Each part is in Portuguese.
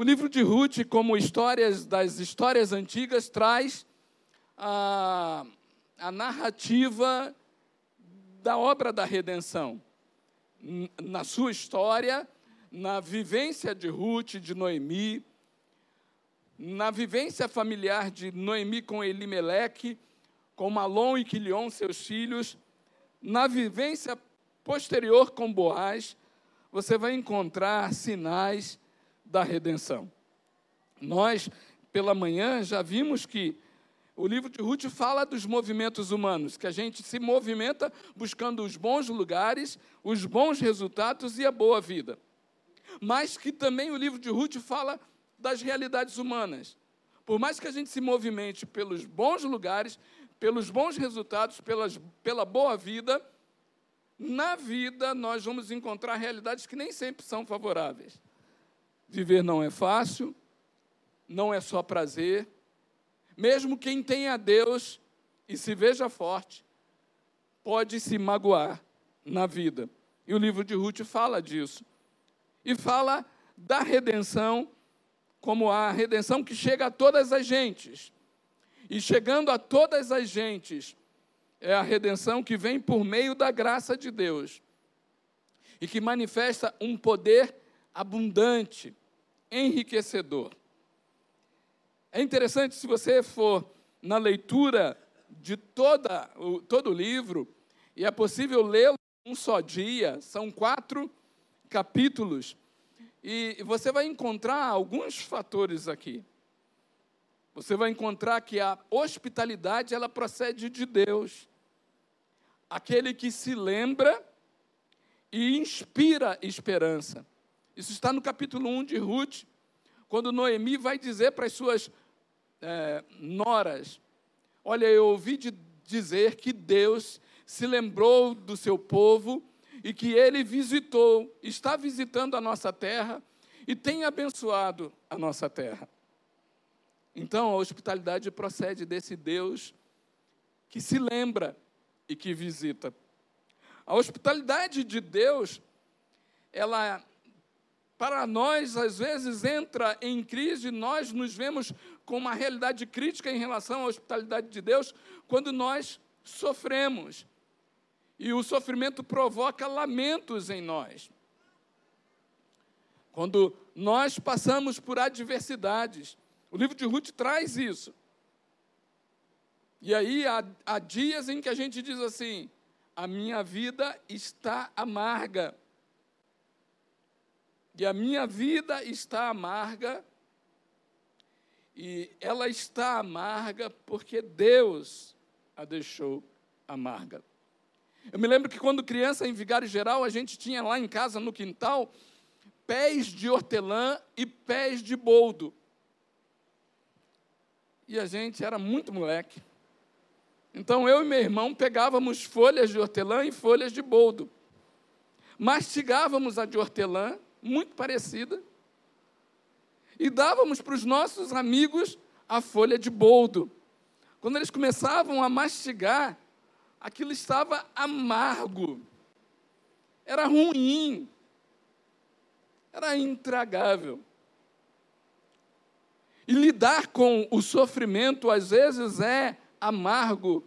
O livro de Ruth, como histórias das histórias antigas, traz a, a narrativa da obra da redenção. Na sua história, na vivência de Ruth, de Noemi, na vivência familiar de Noemi com Elimeleque, com Malom e Quilion, seus filhos, na vivência posterior com Boaz, você vai encontrar sinais da redenção. Nós, pela manhã, já vimos que o livro de Ruth fala dos movimentos humanos, que a gente se movimenta buscando os bons lugares, os bons resultados e a boa vida. Mas que também o livro de Ruth fala das realidades humanas. Por mais que a gente se movimente pelos bons lugares, pelos bons resultados, pelas, pela boa vida, na vida nós vamos encontrar realidades que nem sempre são favoráveis. Viver não é fácil, não é só prazer. Mesmo quem tem a Deus e se veja forte, pode se magoar na vida. E o livro de Ruth fala disso. E fala da redenção como a redenção que chega a todas as gentes. E chegando a todas as gentes, é a redenção que vem por meio da graça de Deus e que manifesta um poder abundante, enriquecedor. É interessante, se você for na leitura de toda, todo o livro, e é possível lê-lo um só dia, são quatro capítulos, e você vai encontrar alguns fatores aqui. Você vai encontrar que a hospitalidade ela procede de Deus. Aquele que se lembra e inspira esperança. Isso está no capítulo 1 de Ruth, quando Noemi vai dizer para as suas é, noras: Olha, eu ouvi de dizer que Deus se lembrou do seu povo e que ele visitou, está visitando a nossa terra e tem abençoado a nossa terra. Então, a hospitalidade procede desse Deus que se lembra e que visita. A hospitalidade de Deus, ela, para nós, às vezes entra em crise, nós nos vemos com uma realidade crítica em relação à hospitalidade de Deus quando nós sofremos. E o sofrimento provoca lamentos em nós. Quando nós passamos por adversidades. O livro de Ruth traz isso. E aí há, há dias em que a gente diz assim: a minha vida está amarga. E a minha vida está amarga, e ela está amarga porque Deus a deixou amarga. Eu me lembro que quando criança, em Vigário Geral, a gente tinha lá em casa, no quintal, pés de hortelã e pés de boldo. E a gente era muito moleque. Então eu e meu irmão pegávamos folhas de hortelã e folhas de boldo. Mastigávamos a de hortelã, muito parecida, e dávamos para os nossos amigos a folha de boldo. Quando eles começavam a mastigar, aquilo estava amargo, era ruim, era intragável. E lidar com o sofrimento às vezes é amargo,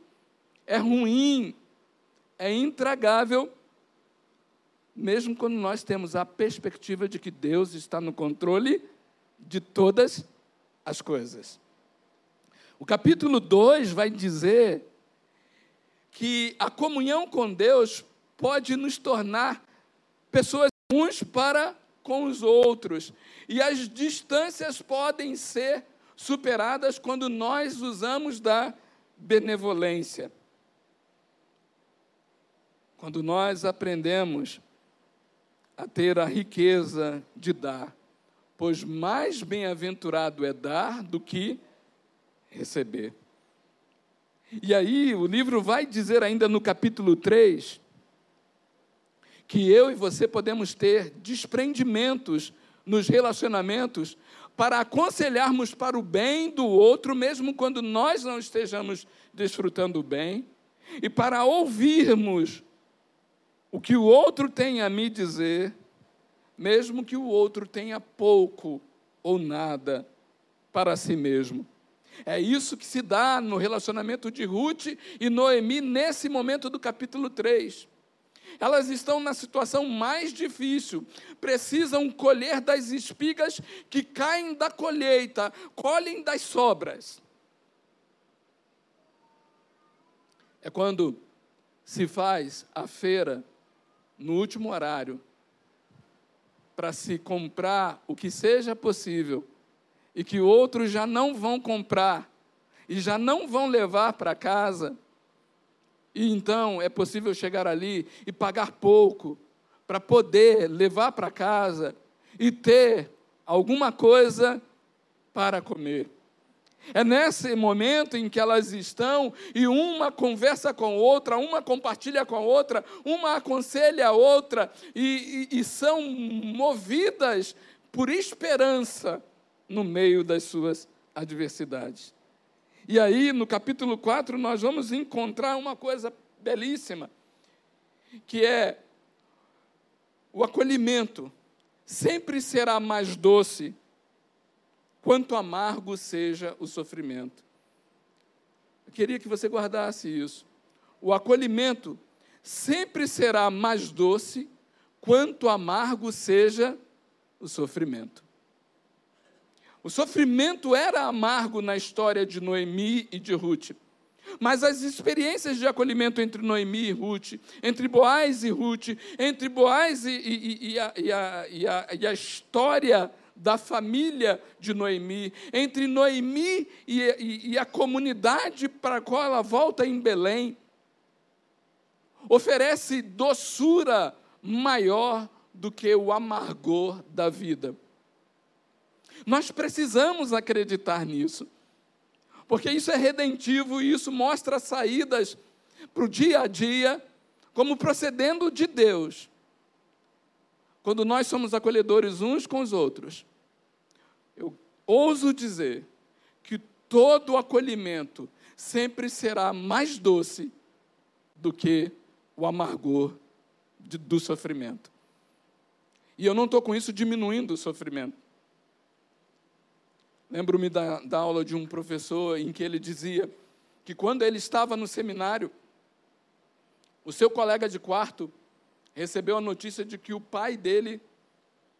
é ruim, é intragável, mesmo quando nós temos a perspectiva de que Deus está no controle de todas as coisas. O capítulo 2 vai dizer que a comunhão com Deus pode nos tornar pessoas uns para com os outros. E as distâncias podem ser superadas quando nós usamos da benevolência. Quando nós aprendemos a ter a riqueza de dar, pois mais bem-aventurado é dar do que receber. E aí, o livro vai dizer ainda no capítulo 3 que eu e você podemos ter desprendimentos nos relacionamentos para aconselharmos para o bem do outro, mesmo quando nós não estejamos desfrutando o bem, e para ouvirmos o que o outro tem a me dizer, mesmo que o outro tenha pouco ou nada para si mesmo. É isso que se dá no relacionamento de Ruth e Noemi nesse momento do capítulo 3. Elas estão na situação mais difícil, precisam colher das espigas que caem da colheita, colhem das sobras. É quando se faz a feira no último horário para se comprar o que seja possível e que outros já não vão comprar e já não vão levar para casa. E então é possível chegar ali e pagar pouco para poder levar para casa e ter alguma coisa para comer. É nesse momento em que elas estão e uma conversa com outra, uma compartilha com a outra, uma aconselha a outra e, e, e são movidas por esperança no meio das suas adversidades. E aí, no capítulo 4, nós vamos encontrar uma coisa belíssima, que é o acolhimento sempre será mais doce quanto amargo seja o sofrimento. Eu queria que você guardasse isso. O acolhimento sempre será mais doce quanto amargo seja o sofrimento. O sofrimento era amargo na história de Noemi e de Ruth. Mas as experiências de acolhimento entre Noemi e Ruth, entre Boaz e Ruth, entre Boaz e, e, e, a, e, a, e a história da família de Noemi, entre Noemi e, e, e a comunidade para a qual ela volta em Belém, oferece doçura maior do que o amargor da vida. Nós precisamos acreditar nisso, porque isso é redentivo e isso mostra saídas para o dia a dia, como procedendo de Deus quando nós somos acolhedores uns com os outros, eu ouso dizer que todo acolhimento sempre será mais doce do que o amargor de, do sofrimento. E eu não estou com isso diminuindo o sofrimento. Lembro-me da, da aula de um professor em que ele dizia que quando ele estava no seminário, o seu colega de quarto recebeu a notícia de que o pai dele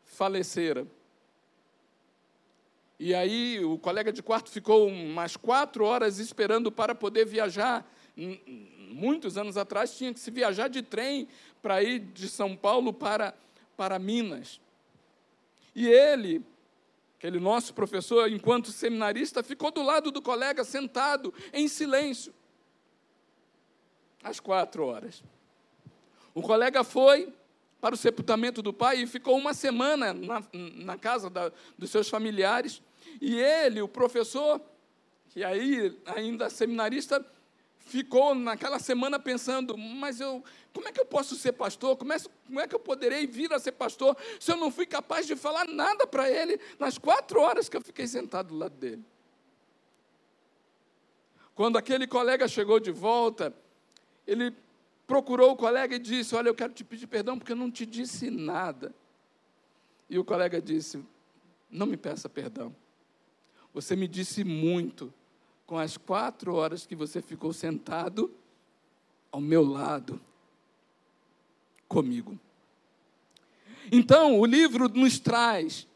falecera. E aí o colega de quarto ficou umas quatro horas esperando para poder viajar. Muitos anos atrás tinha que se viajar de trem para ir de São Paulo para, para Minas. E ele, aquele nosso professor, enquanto seminarista, ficou do lado do colega, sentado, em silêncio, às quatro horas. O colega foi para o sepultamento do pai e ficou uma semana na, na casa da, dos seus familiares. E ele, o professor, que aí ainda seminarista, ficou naquela semana pensando: mas eu, como é que eu posso ser pastor? Como é, como é que eu poderei vir a ser pastor se eu não fui capaz de falar nada para ele nas quatro horas que eu fiquei sentado do lado dele? Quando aquele colega chegou de volta, ele procurou o colega e disse: Olha, eu quero te pedir perdão porque eu não te disse nada. E o colega disse: Não me peça perdão. Você me disse muito com as quatro horas que você ficou sentado ao meu lado, comigo. Então, o livro nos traz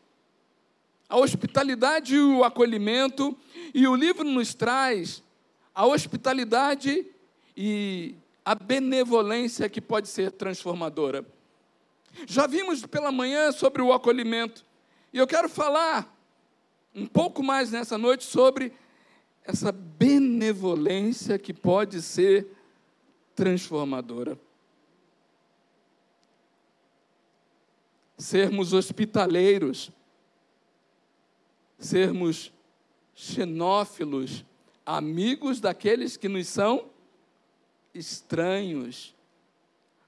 a hospitalidade e o acolhimento, e o livro nos traz a hospitalidade e a benevolência que pode ser transformadora. Já vimos pela manhã sobre o acolhimento, e eu quero falar um pouco mais nessa noite sobre essa benevolência que pode ser transformadora. Sermos hospitaleiros, sermos xenófilos, amigos daqueles que nos são estranhos,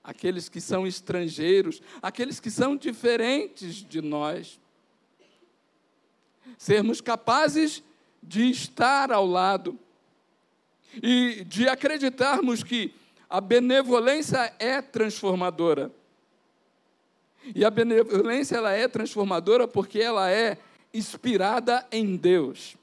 aqueles que são estrangeiros, aqueles que são diferentes de nós. Sermos capazes de estar ao lado e de acreditarmos que a benevolência é transformadora. E a benevolência ela é transformadora porque ela é inspirada em Deus.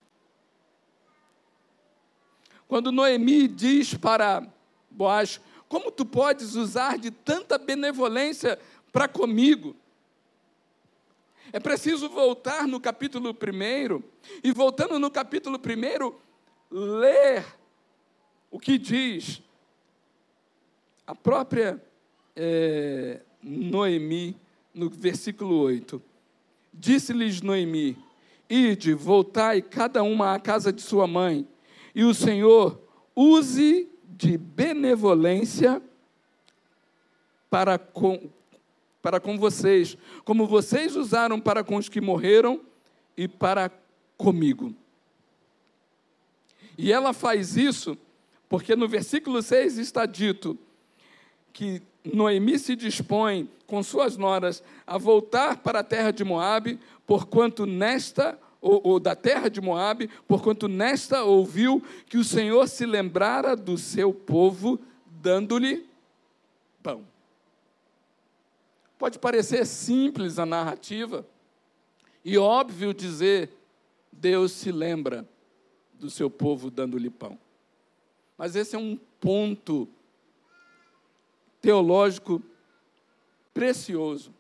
Quando Noemi diz para Boaz: Como tu podes usar de tanta benevolência para comigo? É preciso voltar no capítulo 1 e, voltando no capítulo 1, ler o que diz a própria é, Noemi, no versículo 8. Disse-lhes Noemi: Ide, voltai cada uma à casa de sua mãe, e o Senhor use de benevolência para com, para com vocês, como vocês usaram para com os que morreram e para comigo. E ela faz isso porque no versículo 6 está dito que Noemi se dispõe com suas noras a voltar para a terra de Moabe, porquanto nesta ou, ou, da terra de Moabe, porquanto nesta ouviu que o Senhor se lembrara do seu povo, dando-lhe pão. Pode parecer simples a narrativa e óbvio dizer Deus se lembra do seu povo dando-lhe pão. Mas esse é um ponto teológico precioso.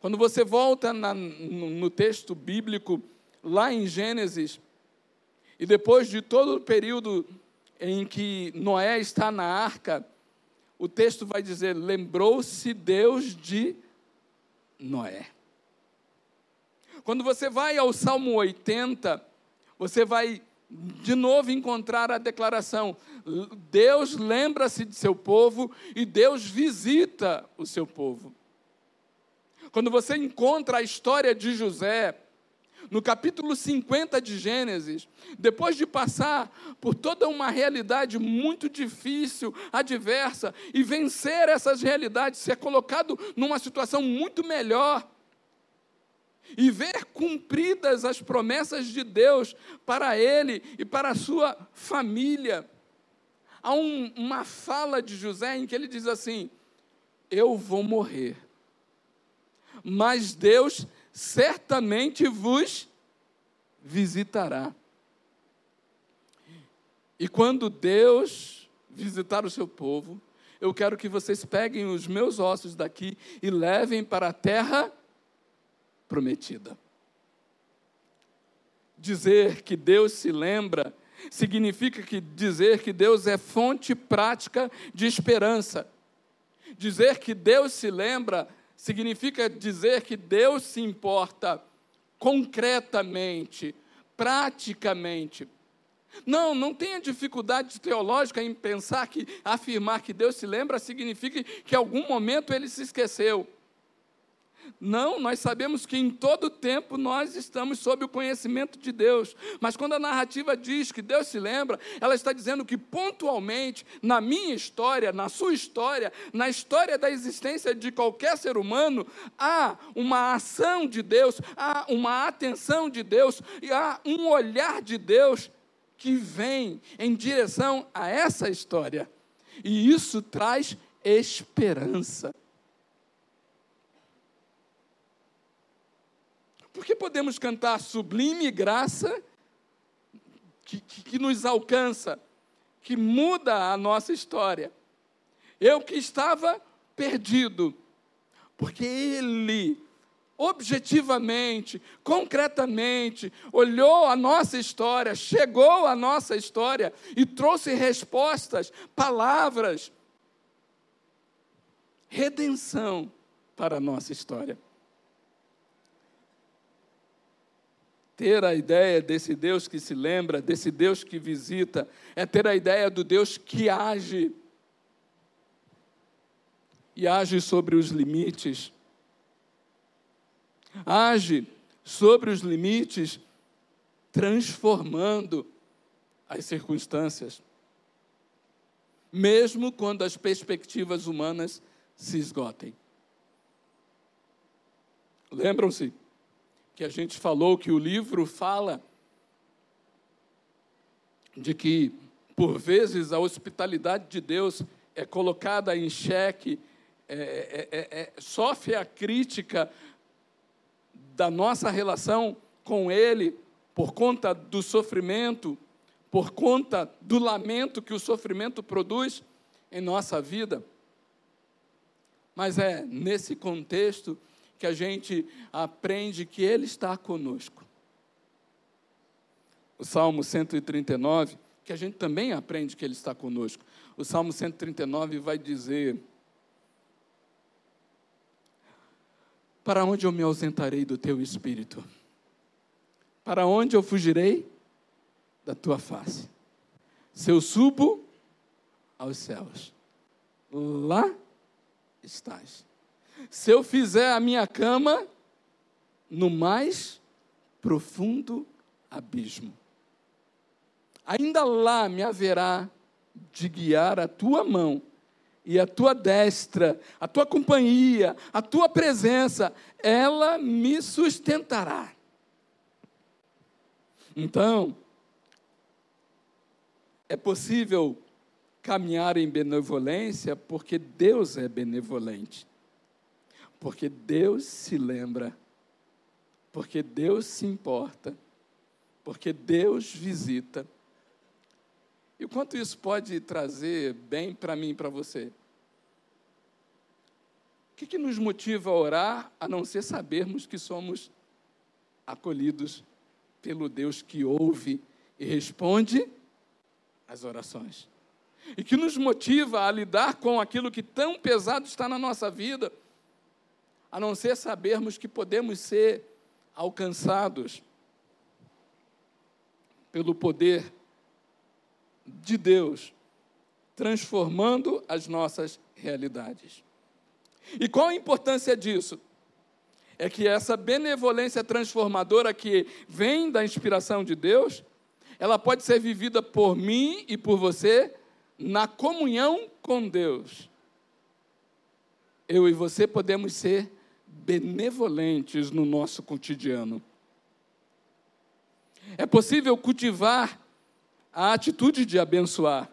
Quando você volta na, no, no texto bíblico, lá em Gênesis, e depois de todo o período em que Noé está na arca, o texto vai dizer: lembrou-se Deus de Noé. Quando você vai ao Salmo 80, você vai de novo encontrar a declaração: Deus lembra-se de seu povo e Deus visita o seu povo. Quando você encontra a história de José, no capítulo 50 de Gênesis, depois de passar por toda uma realidade muito difícil, adversa, e vencer essas realidades, ser colocado numa situação muito melhor, e ver cumpridas as promessas de Deus para ele e para a sua família. Há um, uma fala de José em que ele diz assim: Eu vou morrer, mas Deus certamente vos visitará. E quando Deus visitar o seu povo, eu quero que vocês peguem os meus ossos daqui e levem para a terra prometida. Dizer que Deus se lembra significa que dizer que Deus é fonte prática de esperança. Dizer que Deus se lembra significa dizer que Deus se importa concretamente, praticamente. Não, não tenha dificuldade teológica em pensar que afirmar que Deus se lembra significa que em algum momento ele se esqueceu. Não, nós sabemos que em todo tempo nós estamos sob o conhecimento de Deus. Mas quando a narrativa diz que Deus se lembra, ela está dizendo que pontualmente, na minha história, na sua história, na história da existência de qualquer ser humano, há uma ação de Deus, há uma atenção de Deus e há um olhar de Deus que vem em direção a essa história. E isso traz esperança. Porque podemos cantar sublime graça que, que, que nos alcança, que muda a nossa história. Eu que estava perdido, porque Ele objetivamente, concretamente, olhou a nossa história, chegou à nossa história e trouxe respostas, palavras, redenção para a nossa história. Ter a ideia desse Deus que se lembra, desse Deus que visita, é ter a ideia do Deus que age. E age sobre os limites. Age sobre os limites, transformando as circunstâncias. Mesmo quando as perspectivas humanas se esgotem. Lembram-se? Que a gente falou que o livro fala de que, por vezes, a hospitalidade de Deus é colocada em xeque, é, é, é, é, sofre a crítica da nossa relação com Ele por conta do sofrimento, por conta do lamento que o sofrimento produz em nossa vida. Mas é nesse contexto que a gente aprende que Ele está conosco. O Salmo 139, que a gente também aprende que Ele está conosco. O Salmo 139 vai dizer: Para onde eu me ausentarei do teu espírito? Para onde eu fugirei da tua face? Se eu subo aos céus, lá estás. Se eu fizer a minha cama no mais profundo abismo, ainda lá me haverá de guiar a tua mão e a tua destra, a tua companhia, a tua presença, ela me sustentará. Então, é possível caminhar em benevolência porque Deus é benevolente. Porque Deus se lembra. Porque Deus se importa. Porque Deus visita. E o quanto isso pode trazer bem para mim e para você? O que, que nos motiva a orar, a não ser sabermos que somos acolhidos pelo Deus que ouve e responde as orações. E que nos motiva a lidar com aquilo que tão pesado está na nossa vida, a não ser sabermos que podemos ser alcançados pelo poder de Deus, transformando as nossas realidades. E qual a importância disso? é que essa benevolência transformadora que vem da inspiração de Deus, ela pode ser vivida por mim e por você na comunhão com Deus. Eu e você podemos ser benevolentes no nosso cotidiano. É possível cultivar a atitude de abençoar.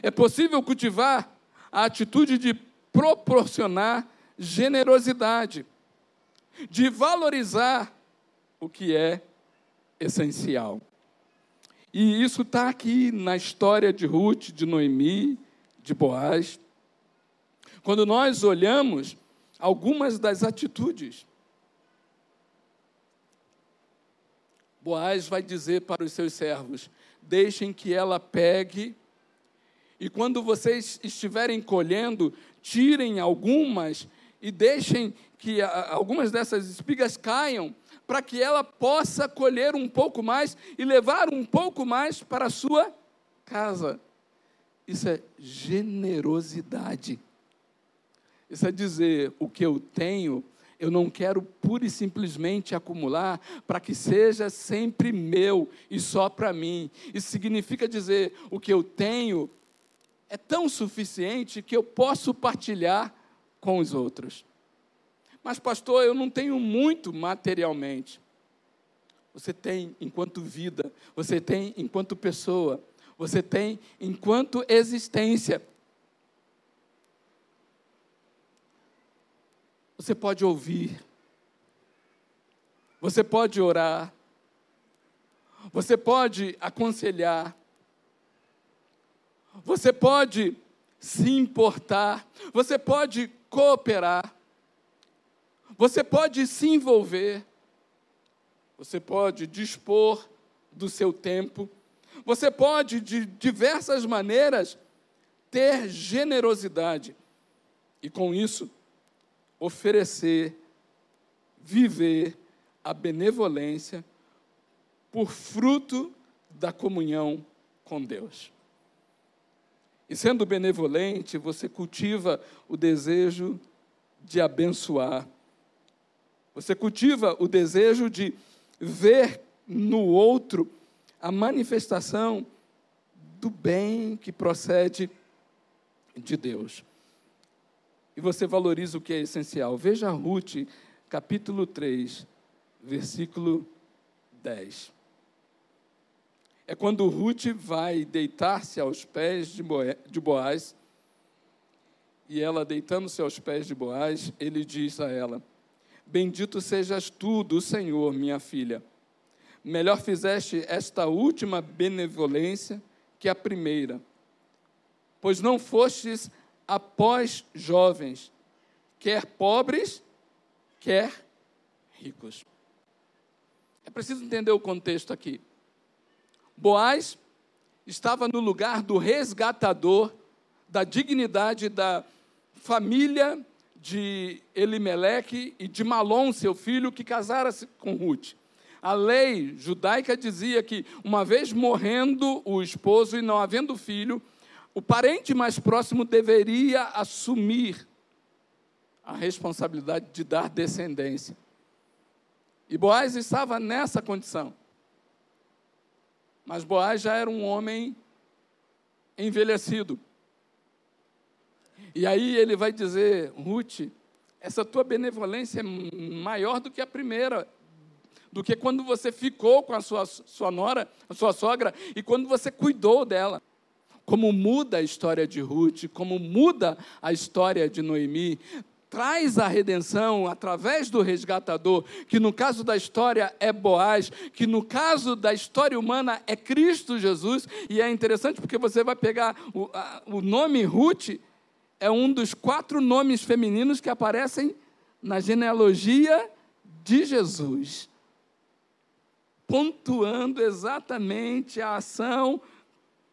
É possível cultivar a atitude de proporcionar generosidade de valorizar o que é essencial. E isso está aqui na história de Ruth, de Noemi, de Boaz. Quando nós olhamos algumas das atitudes, Boaz vai dizer para os seus servos: deixem que ela pegue, e quando vocês estiverem colhendo, tirem algumas e deixem que algumas dessas espigas caiam, para que ela possa colher um pouco mais e levar um pouco mais para a sua casa. Isso é generosidade. Isso é dizer: o que eu tenho, eu não quero pura e simplesmente acumular para que seja sempre meu e só para mim. Isso significa dizer: o que eu tenho é tão suficiente que eu posso partilhar com os outros. Mas, pastor, eu não tenho muito materialmente. Você tem enquanto vida, você tem enquanto pessoa, você tem enquanto existência. Você pode ouvir, você pode orar, você pode aconselhar, você pode se importar, você pode cooperar, você pode se envolver, você pode dispor do seu tempo, você pode, de diversas maneiras, ter generosidade. E, com isso, oferecer, viver a benevolência por fruto da comunhão com Deus. E sendo benevolente, você cultiva o desejo de abençoar você cultiva o desejo de ver no outro a manifestação do bem que procede de Deus. E você valoriza o que é essencial. Veja Ruth, capítulo 3, versículo 10. É quando Ruth vai deitar-se aos pés de Boaz, e ela, deitando-se aos pés de Boaz, ele diz a ela: Bendito sejas tu do Senhor, minha filha. melhor fizeste esta última benevolência que a primeira, pois não fostes após jovens, quer pobres, quer ricos. É preciso entender o contexto aqui. Boaz estava no lugar do resgatador da dignidade da família de Elimeleque e de Malom, seu filho, que casara-se com Ruth. A lei judaica dizia que, uma vez morrendo o esposo e não havendo filho, o parente mais próximo deveria assumir a responsabilidade de dar descendência. E Boaz estava nessa condição. Mas Boaz já era um homem envelhecido. E aí ele vai dizer, Ruth, essa tua benevolência é maior do que a primeira, do que quando você ficou com a sua, sua nora, a sua sogra, e quando você cuidou dela. Como muda a história de Ruth, como muda a história de Noemi, traz a redenção através do resgatador, que no caso da história é Boaz, que no caso da história humana é Cristo Jesus, e é interessante porque você vai pegar o, a, o nome Ruth, é um dos quatro nomes femininos que aparecem na genealogia de Jesus, pontuando exatamente a ação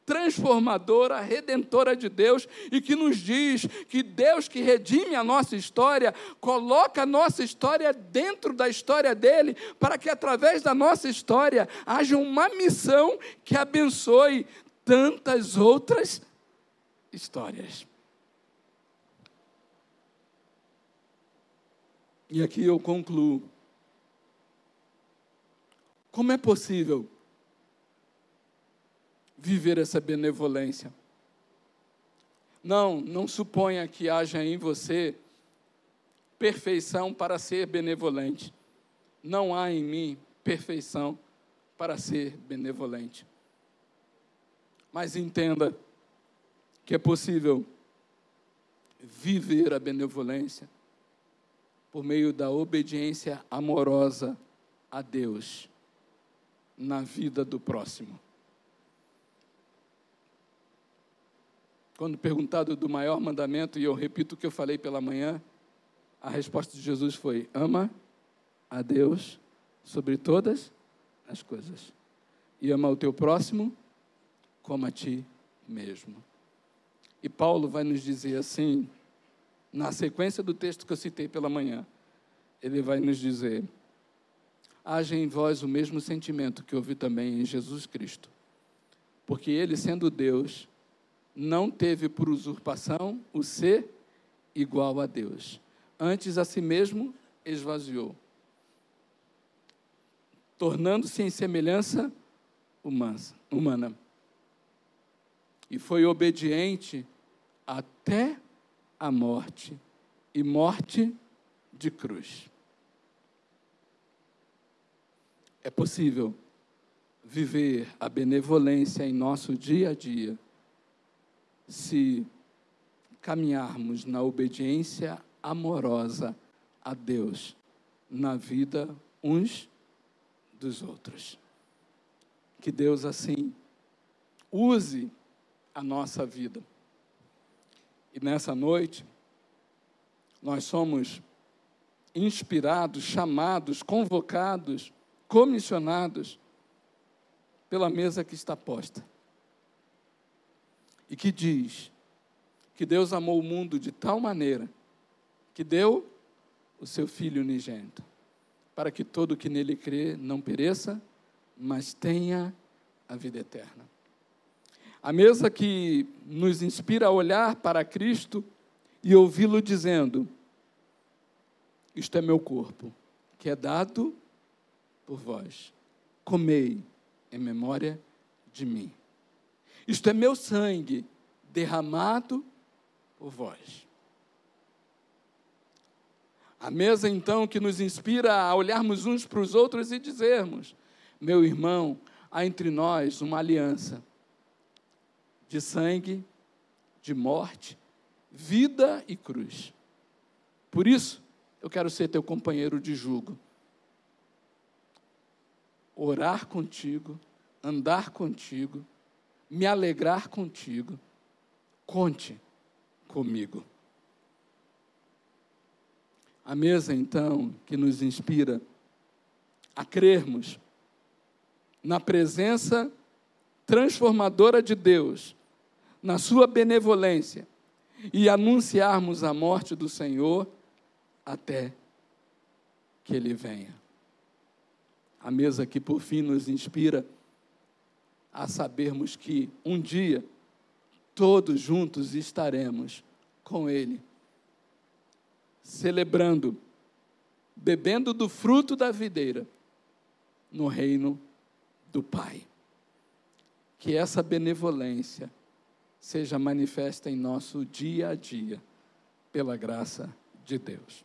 transformadora, redentora de Deus e que nos diz que Deus que redime a nossa história, coloca a nossa história dentro da história dele, para que através da nossa história haja uma missão que abençoe tantas outras histórias. E aqui eu concluo. Como é possível viver essa benevolência. Não, não suponha que haja em você perfeição para ser benevolente. Não há em mim perfeição para ser benevolente. Mas entenda que é possível viver a benevolência por meio da obediência amorosa a Deus na vida do próximo. Quando perguntado do maior mandamento, e eu repito o que eu falei pela manhã, a resposta de Jesus foi: ama a Deus sobre todas as coisas, e ama o teu próximo como a ti mesmo. E Paulo vai nos dizer assim, na sequência do texto que eu citei pela manhã, ele vai nos dizer: haja em vós o mesmo sentimento que houve também em Jesus Cristo, porque ele, sendo Deus, não teve por usurpação o ser igual a Deus. Antes a si mesmo esvaziou, tornando-se em semelhança humana. E foi obediente até a morte e morte de cruz. É possível viver a benevolência em nosso dia a dia se caminharmos na obediência amorosa a Deus na vida uns dos outros. Que Deus assim use a nossa vida. E nessa noite, nós somos inspirados, chamados, convocados, comissionados pela mesa que está posta e que diz que Deus amou o mundo de tal maneira que deu o seu Filho unigênito, para que todo que nele crê não pereça, mas tenha a vida eterna. A mesa que nos inspira a olhar para Cristo e ouvi-lo dizendo: Isto é meu corpo, que é dado por vós. Comei em memória de mim. Isto é meu sangue derramado por vós. A mesa, então, que nos inspira a olharmos uns para os outros e dizermos: meu irmão, há entre nós uma aliança de sangue, de morte, vida e cruz. Por isso, eu quero ser teu companheiro de jugo. orar contigo, andar contigo, me alegrar contigo. Conte comigo. A mesa, então, que nos inspira a crermos na presença transformadora de Deus, na Sua benevolência, e anunciarmos a morte do Senhor até que Ele venha. A mesa que, por fim, nos inspira a sabermos que um dia todos juntos estaremos com Ele celebrando, bebendo do fruto da videira no reino do Pai. Que essa benevolência seja manifesta em nosso dia a dia, pela graça de Deus.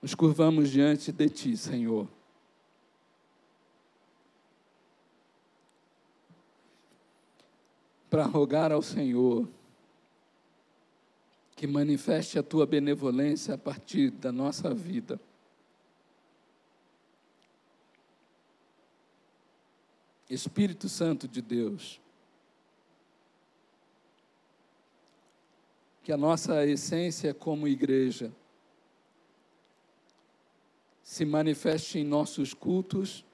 Nos curvamos diante de Ti, Senhor. Para rogar ao Senhor que manifeste a tua benevolência a partir da nossa vida. Espírito Santo de Deus, que a nossa essência como igreja se manifeste em nossos cultos,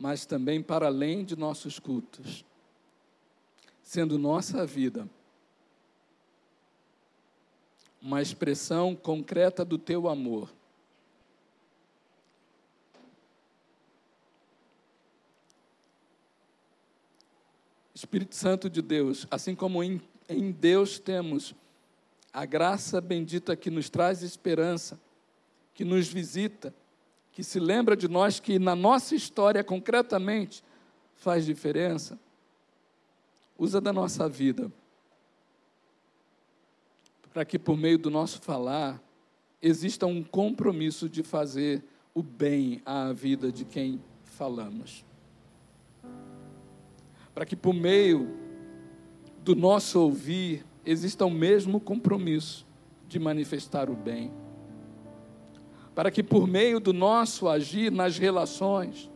mas também para além de nossos cultos, sendo nossa vida uma expressão concreta do teu amor. Espírito Santo de Deus, assim como em, em Deus temos a graça bendita que nos traz esperança, que nos visita, que se lembra de nós, que na nossa história concretamente faz diferença, usa da nossa vida para que por meio do nosso falar exista um compromisso de fazer o bem à vida de quem falamos. Para que por meio do nosso ouvir exista o mesmo compromisso de manifestar o bem. Para que por meio do nosso agir nas relações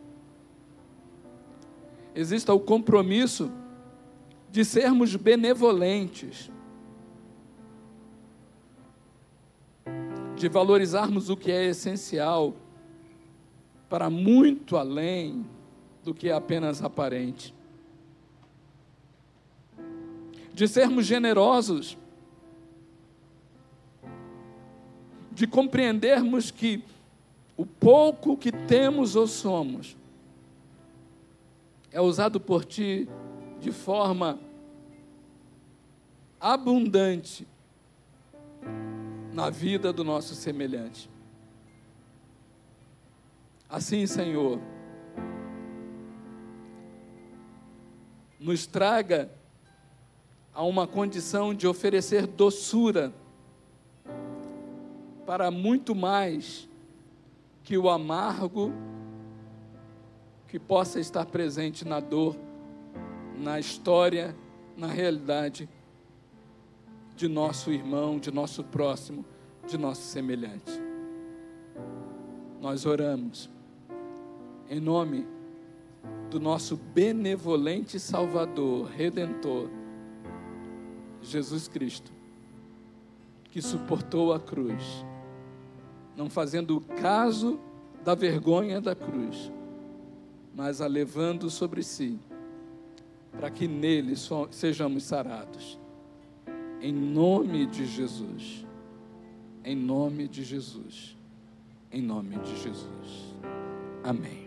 exista o compromisso de sermos benevolentes de valorizarmos o que é essencial para muito além do que é apenas aparente. De sermos generosos, de compreendermos que o pouco que temos ou somos é usado por ti de forma abundante na vida do nosso semelhante. Assim, Senhor, nos traga a uma condição de oferecer doçura para muito mais que o amargo que possa estar presente na dor, na história, na realidade de nosso irmão, de nosso próximo, de nosso semelhante. Nós oramos em nome do nosso benevolente Salvador, Redentor, Jesus Cristo, que suportou a cruz, não fazendo caso da vergonha da cruz, mas a levando sobre si, para que nele sejamos sarados em nome de Jesus. Em nome de Jesus. Em nome de Jesus. Amém.